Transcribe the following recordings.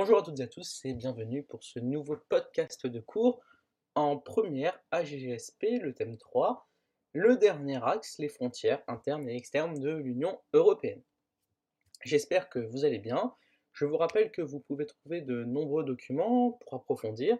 Bonjour à toutes et à tous et bienvenue pour ce nouveau podcast de cours en première AGGSP, le thème 3, le dernier axe, les frontières internes et externes de l'Union européenne. J'espère que vous allez bien. Je vous rappelle que vous pouvez trouver de nombreux documents pour approfondir,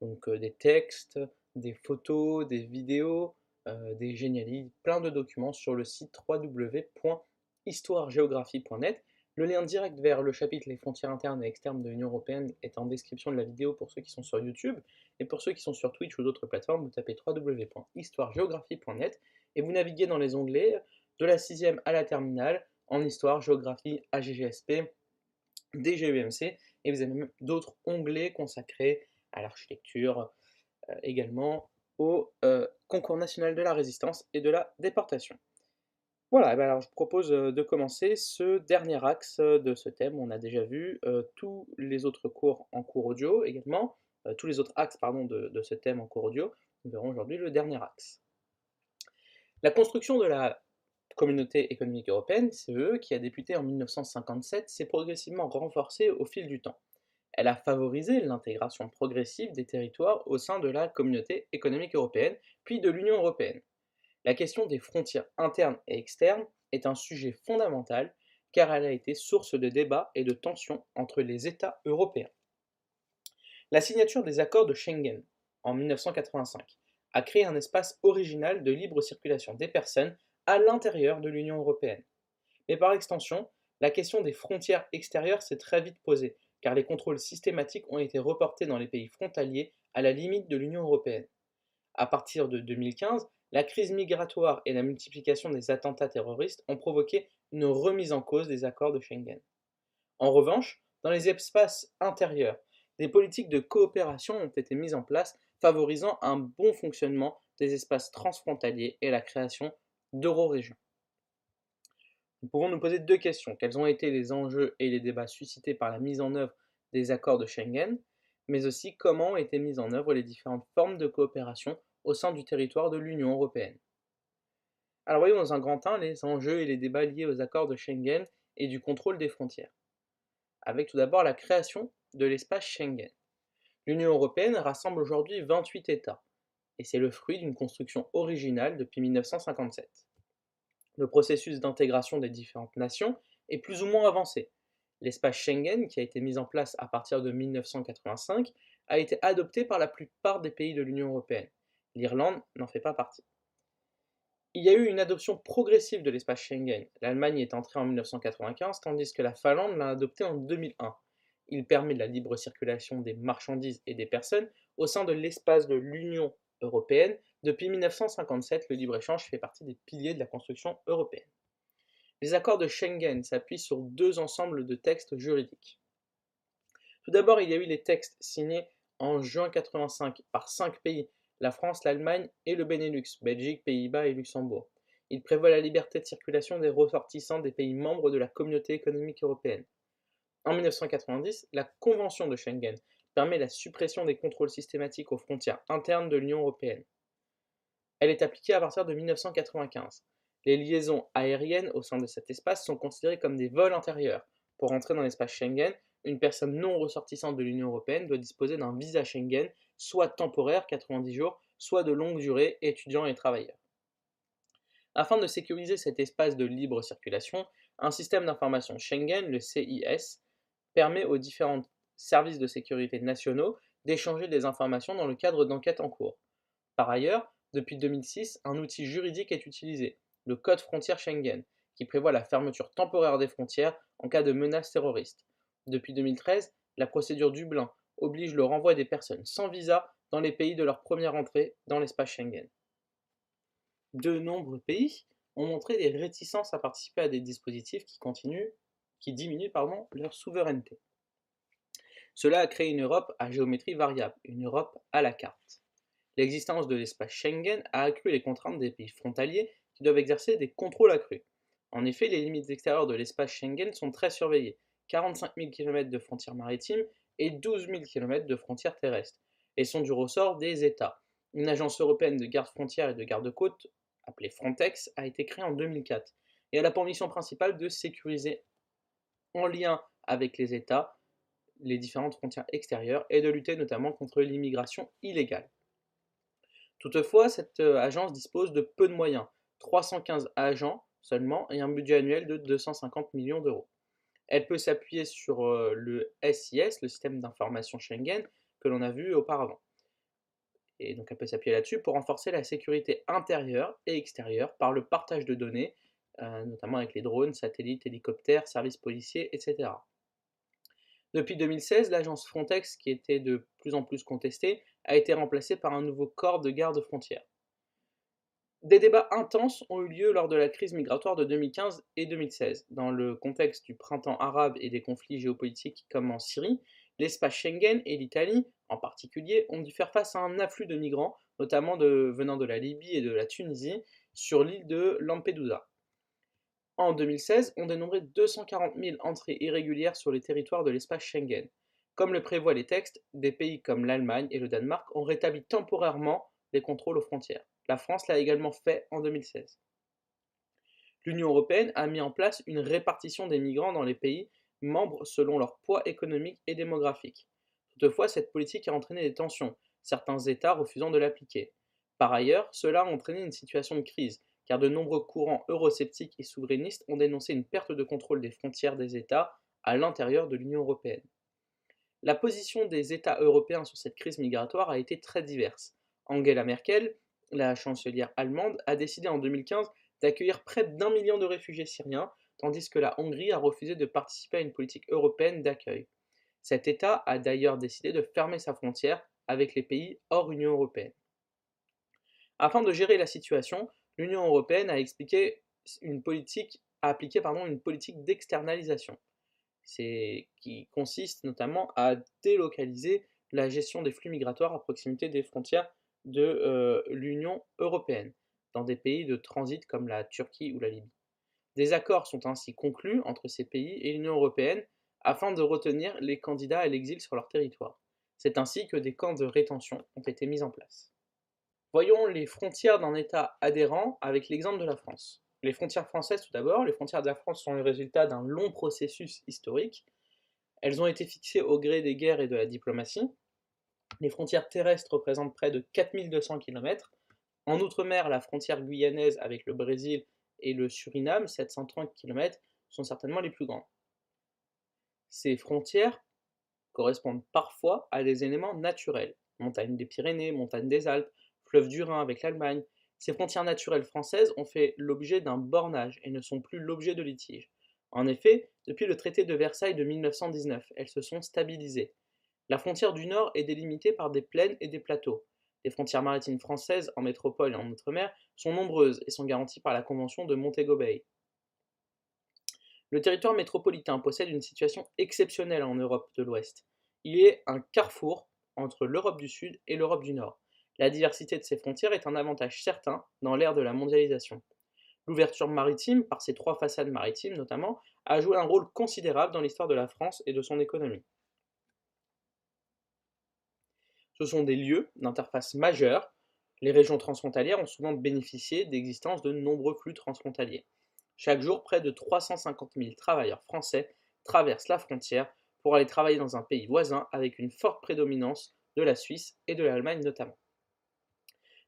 donc euh, des textes, des photos, des vidéos, euh, des génialités, plein de documents sur le site www.histoiregéographie.net le lien direct vers le chapitre Les frontières internes et externes de l'Union Européenne est en description de la vidéo pour ceux qui sont sur YouTube. Et pour ceux qui sont sur Twitch ou d'autres plateformes, vous tapez www.histoiregéographie.net et vous naviguez dans les onglets de la 6e à la terminale en histoire, géographie, AGGSP, DGUMC. Et vous avez même d'autres onglets consacrés à l'architecture, euh, également au euh, concours national de la résistance et de la déportation. Voilà, ben alors je propose de commencer ce dernier axe de ce thème. On a déjà vu tous les autres cours en cours audio également, tous les autres axes pardon, de, de, ce thème en cours audio. Nous verrons aujourd'hui le dernier axe. La construction de la communauté économique européenne, CE, qui a débuté en 1957, s'est progressivement renforcée au fil du temps. Elle a favorisé l'intégration progressive des territoires au sein de la communauté économique européenne, puis de l'Union européenne. La question des frontières internes et externes est un sujet fondamental car elle a été source de débats et de tensions entre les États européens. La signature des accords de Schengen en 1985 a créé un espace original de libre circulation des personnes à l'intérieur de l'Union européenne. Mais par extension, la question des frontières extérieures s'est très vite posée, car les contrôles systématiques ont été reportés dans les pays frontaliers à la limite de l'Union européenne. À partir de 2015, la crise migratoire et la multiplication des attentats terroristes ont provoqué une remise en cause des accords de Schengen. En revanche, dans les espaces intérieurs, des politiques de coopération ont été mises en place favorisant un bon fonctionnement des espaces transfrontaliers et la création d'euro-régions. Nous pouvons nous poser deux questions. Quels ont été les enjeux et les débats suscités par la mise en œuvre des accords de Schengen, mais aussi comment ont été mises en œuvre les différentes formes de coopération au sein du territoire de l'Union européenne. Alors voyons dans un grand 1 les enjeux et les débats liés aux accords de Schengen et du contrôle des frontières. Avec tout d'abord la création de l'espace Schengen. L'Union européenne rassemble aujourd'hui 28 États, et c'est le fruit d'une construction originale depuis 1957. Le processus d'intégration des différentes nations est plus ou moins avancé. L'espace Schengen, qui a été mis en place à partir de 1985, a été adopté par la plupart des pays de l'Union européenne. L'Irlande n'en fait pas partie. Il y a eu une adoption progressive de l'espace Schengen. L'Allemagne est entrée en 1995, tandis que la Finlande l'a adopté en 2001. Il permet la libre circulation des marchandises et des personnes au sein de l'espace de l'Union européenne. Depuis 1957, le libre-échange fait partie des piliers de la construction européenne. Les accords de Schengen s'appuient sur deux ensembles de textes juridiques. Tout d'abord, il y a eu les textes signés en juin 1985 par cinq pays la France, l'Allemagne et le Benelux, Belgique, Pays-Bas et Luxembourg. Il prévoit la liberté de circulation des ressortissants des pays membres de la communauté économique européenne. En 1990, la Convention de Schengen permet la suppression des contrôles systématiques aux frontières internes de l'Union européenne. Elle est appliquée à partir de 1995. Les liaisons aériennes au sein de cet espace sont considérées comme des vols intérieurs. Pour entrer dans l'espace Schengen, une personne non ressortissante de l'Union européenne doit disposer d'un visa Schengen, soit temporaire, 90 jours, soit de longue durée, étudiant et travailleur. Afin de sécuriser cet espace de libre circulation, un système d'information Schengen, le CIS, permet aux différents services de sécurité nationaux d'échanger des informations dans le cadre d'enquêtes en cours. Par ailleurs, depuis 2006, un outil juridique est utilisé, le Code frontière Schengen, qui prévoit la fermeture temporaire des frontières en cas de menace terroriste. Depuis 2013, la procédure Dublin oblige le renvoi des personnes sans visa dans les pays de leur première entrée dans l'espace Schengen. De nombreux pays ont montré des réticences à participer à des dispositifs qui, continuent, qui diminuent leur souveraineté. Cela a créé une Europe à géométrie variable, une Europe à la carte. L'existence de l'espace Schengen a accru les contraintes des pays frontaliers qui doivent exercer des contrôles accrus. En effet, les limites extérieures de l'espace Schengen sont très surveillées 45 000 km de frontières maritimes et 12 000 km de frontières terrestres, et sont du ressort des États. Une agence européenne de garde frontières et de garde-côtes, appelée Frontex, a été créée en 2004 et elle a pour mission principale de sécuriser, en lien avec les États, les différentes frontières extérieures et de lutter notamment contre l'immigration illégale. Toutefois, cette agence dispose de peu de moyens, 315 agents seulement et un budget annuel de 250 millions d'euros. Elle peut s'appuyer sur le SIS, le système d'information Schengen, que l'on a vu auparavant. Et donc elle peut s'appuyer là-dessus pour renforcer la sécurité intérieure et extérieure par le partage de données, notamment avec les drones, satellites, hélicoptères, services policiers, etc. Depuis 2016, l'agence Frontex, qui était de plus en plus contestée, a été remplacée par un nouveau corps de garde frontière. Des débats intenses ont eu lieu lors de la crise migratoire de 2015 et 2016. Dans le contexte du printemps arabe et des conflits géopolitiques comme en Syrie, l'espace Schengen et l'Italie, en particulier, ont dû faire face à un afflux de migrants, notamment venant de la Libye et de la Tunisie, sur l'île de Lampedusa. En 2016, on dénombrait 240 000 entrées irrégulières sur les territoires de l'espace Schengen. Comme le prévoient les textes, des pays comme l'Allemagne et le Danemark ont rétabli temporairement les contrôles aux frontières. La France l'a également fait en 2016. L'Union européenne a mis en place une répartition des migrants dans les pays membres selon leur poids économique et démographique. Toutefois, cette politique a entraîné des tensions, certains États refusant de l'appliquer. Par ailleurs, cela a entraîné une situation de crise, car de nombreux courants eurosceptiques et souverainistes ont dénoncé une perte de contrôle des frontières des États à l'intérieur de l'Union européenne. La position des États européens sur cette crise migratoire a été très diverse. Angela Merkel, la chancelière allemande, a décidé en 2015 d'accueillir près d'un million de réfugiés syriens, tandis que la Hongrie a refusé de participer à une politique européenne d'accueil. Cet État a d'ailleurs décidé de fermer sa frontière avec les pays hors Union européenne. Afin de gérer la situation, l'Union européenne a appliqué une politique d'externalisation, qui consiste notamment à délocaliser la gestion des flux migratoires à proximité des frontières de l'Union européenne, dans des pays de transit comme la Turquie ou la Libye. Des accords sont ainsi conclus entre ces pays et l'Union européenne afin de retenir les candidats à l'exil sur leur territoire. C'est ainsi que des camps de rétention ont été mis en place. Voyons les frontières d'un État adhérent avec l'exemple de la France. Les frontières françaises tout d'abord, les frontières de la France sont le résultat d'un long processus historique. Elles ont été fixées au gré des guerres et de la diplomatie, les frontières terrestres représentent près de 4200 km. En Outre-mer, la frontière guyanaise avec le Brésil et le Suriname, 730 km, sont certainement les plus grandes. Ces frontières correspondent parfois à des éléments naturels. Montagne des Pyrénées, montagne des Alpes, fleuve du Rhin avec l'Allemagne. Ces frontières naturelles françaises ont fait l'objet d'un bornage et ne sont plus l'objet de litiges. En effet, depuis le traité de Versailles de 1919, elles se sont stabilisées. La frontière du nord est délimitée par des plaines et des plateaux. Les frontières maritimes françaises en métropole et en outre-mer sont nombreuses et sont garanties par la convention de Montego Bay. Le territoire métropolitain possède une situation exceptionnelle en Europe de l'Ouest. Il est un carrefour entre l'Europe du Sud et l'Europe du Nord. La diversité de ces frontières est un avantage certain dans l'ère de la mondialisation. L'ouverture maritime, par ses trois façades maritimes notamment, a joué un rôle considérable dans l'histoire de la France et de son économie. Ce sont des lieux d'interface majeure. Les régions transfrontalières ont souvent bénéficié d'existence de nombreux flux transfrontaliers. Chaque jour, près de 350 000 travailleurs français traversent la frontière pour aller travailler dans un pays voisin avec une forte prédominance de la Suisse et de l'Allemagne notamment.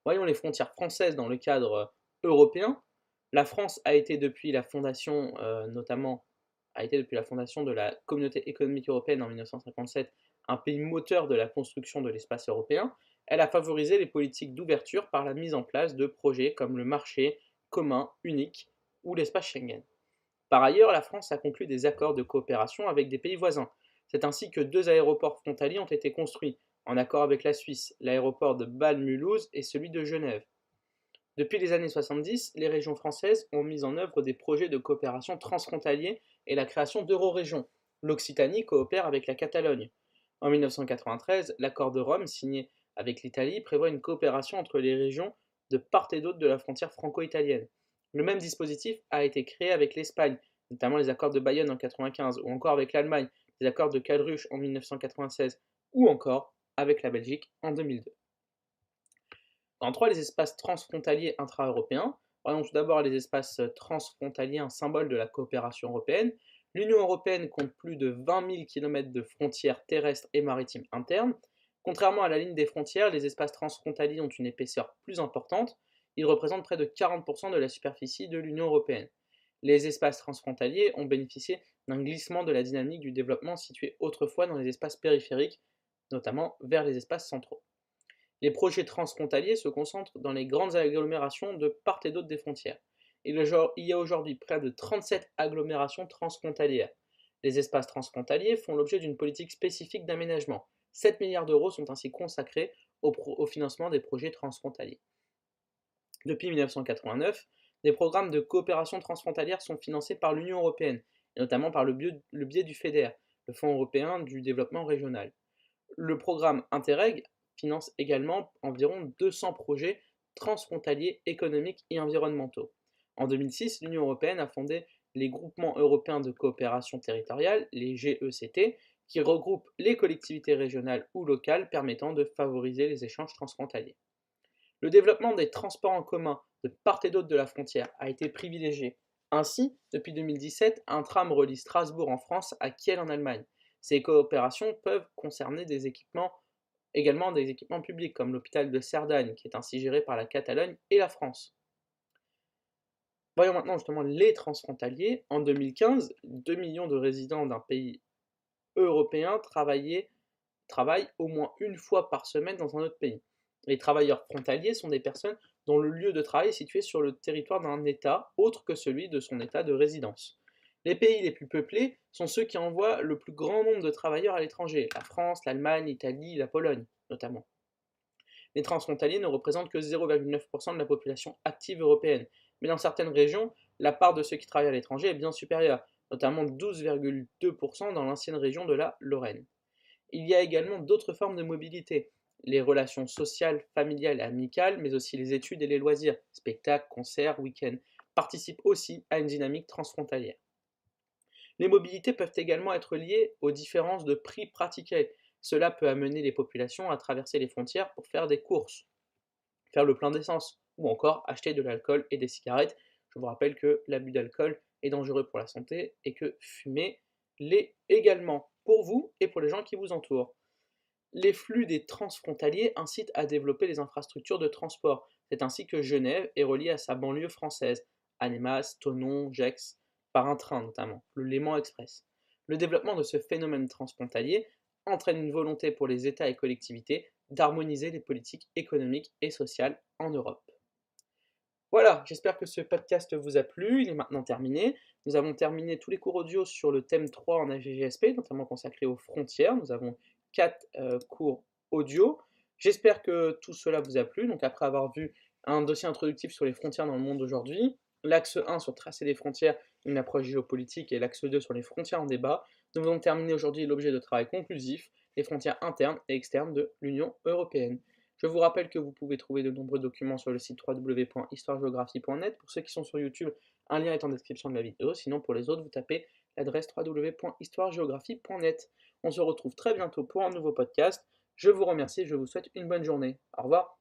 Voyons les frontières françaises dans le cadre européen. La France a été depuis la fondation, euh, notamment, a été depuis la fondation de la Communauté économique européenne en 1957 un pays moteur de la construction de l'espace européen, elle a favorisé les politiques d'ouverture par la mise en place de projets comme le marché commun unique ou l'espace Schengen. Par ailleurs, la France a conclu des accords de coopération avec des pays voisins. C'est ainsi que deux aéroports frontaliers ont été construits, en accord avec la Suisse, l'aéroport de Bâle-Mulhouse et celui de Genève. Depuis les années 70, les régions françaises ont mis en œuvre des projets de coopération transfrontaliers et la création d'eurorégions. L'Occitanie coopère avec la Catalogne. En 1993, l'accord de Rome, signé avec l'Italie, prévoit une coopération entre les régions de part et d'autre de la frontière franco-italienne. Le même dispositif a été créé avec l'Espagne, notamment les accords de Bayonne en 1995, ou encore avec l'Allemagne, les accords de Cadruche en 1996, ou encore avec la Belgique en 2002. En trois, les espaces transfrontaliers intra-européens. Voyons tout d'abord les espaces transfrontaliers, un symbole de la coopération européenne. L'Union européenne compte plus de 20 000 km de frontières terrestres et maritimes internes. Contrairement à la ligne des frontières, les espaces transfrontaliers ont une épaisseur plus importante. Ils représentent près de 40% de la superficie de l'Union européenne. Les espaces transfrontaliers ont bénéficié d'un glissement de la dynamique du développement situé autrefois dans les espaces périphériques, notamment vers les espaces centraux. Les projets transfrontaliers se concentrent dans les grandes agglomérations de part et d'autre des frontières. Il y a aujourd'hui près de 37 agglomérations transfrontalières. Les espaces transfrontaliers font l'objet d'une politique spécifique d'aménagement. 7 milliards d'euros sont ainsi consacrés au, financement des projets transfrontaliers. Depuis 1989, des programmes de coopération transfrontalière sont financés par l'Union européenne, et notamment par le biais, du FEDER, le Fonds européen du développement régional. Le programme Interreg finance également environ 200 projets transfrontaliers économiques et environnementaux. En 2006, l'Union européenne a fondé les groupements européens de coopération territoriale, les GECT, qui regroupent les collectivités régionales ou locales permettant de favoriser les échanges transfrontaliers. Le développement des transports en commun de part et d'autre de la frontière a été privilégié. Ainsi, depuis 2017, un tram relie Strasbourg en France à Kiel en Allemagne. Ces coopérations peuvent concerner des équipements, également des équipements publics comme l'hôpital de Cerdagne, qui est ainsi géré par la Catalogne et la France. Voyons maintenant justement les transfrontaliers. En 2015, 2 millions de résidents d'un pays européen travaillent au moins une fois par semaine dans un autre pays. Les travailleurs frontaliers sont des personnes dont le lieu de travail est situé sur le territoire d'un État autre que celui de son État de résidence. Les pays les plus peuplés sont ceux qui envoient le plus grand nombre de travailleurs à l'étranger, la France, l'Allemagne, l'Italie, la Pologne notamment. Les transfrontaliers ne représentent que 0,9% de la population active européenne, mais dans certaines régions, la part de ceux qui travaillent à l'étranger est bien supérieure, notamment 12,2% dans l'ancienne région de la Lorraine. Il y a également d'autres formes de mobilité, les relations sociales, familiales et amicales, mais aussi les études et les loisirs, spectacles, concerts, week-ends, participent aussi à une dynamique transfrontalière. Les mobilités peuvent également être liées aux différences de prix pratiquées. Cela peut amener les populations à traverser les frontières pour faire des courses, faire le plein d'essence, ou encore acheter de l'alcool et des cigarettes. Je vous rappelle que l'abus d'alcool est dangereux pour la santé et que fumer l'est également pour vous et pour les gens qui vous entourent. Les flux des transfrontaliers incitent à développer les infrastructures de transport. C'est ainsi que Genève est reliée à sa banlieue française, Annemasse, Tonon, Gex, par un train notamment, le Léman Express. Le développement de ce phénomène transfrontalier entraîne une volonté pour les États et collectivités d'harmoniser les politiques économiques et sociales en Europe. Voilà, j'espère que ce podcast vous a plu, il est maintenant terminé. Nous avons terminé tous les cours audio sur le thème 3 en AGGSP, notamment consacré aux frontières. Nous avons 4 euh, cours audio. J'espère que tout cela vous a plu. Donc après avoir vu un dossier introductif sur les frontières dans le monde aujourd'hui, l'axe 1 sur tracer les frontières, une approche géopolitique, et l'axe 2 sur les frontières en débat, nous allons terminer aujourd'hui l'objet de travail conclusif, les frontières internes et externes de l'Union européenne. Je vous rappelle que vous pouvez trouver de nombreux documents sur le site www.histoiregéographie.net. Pour ceux qui sont sur YouTube, un lien est en description de la vidéo. Sinon, pour les autres, vous tapez l'adresse www.histoiregéographie.net. On se retrouve très bientôt pour un nouveau podcast. Je vous remercie et je vous souhaite une bonne journée. Au revoir.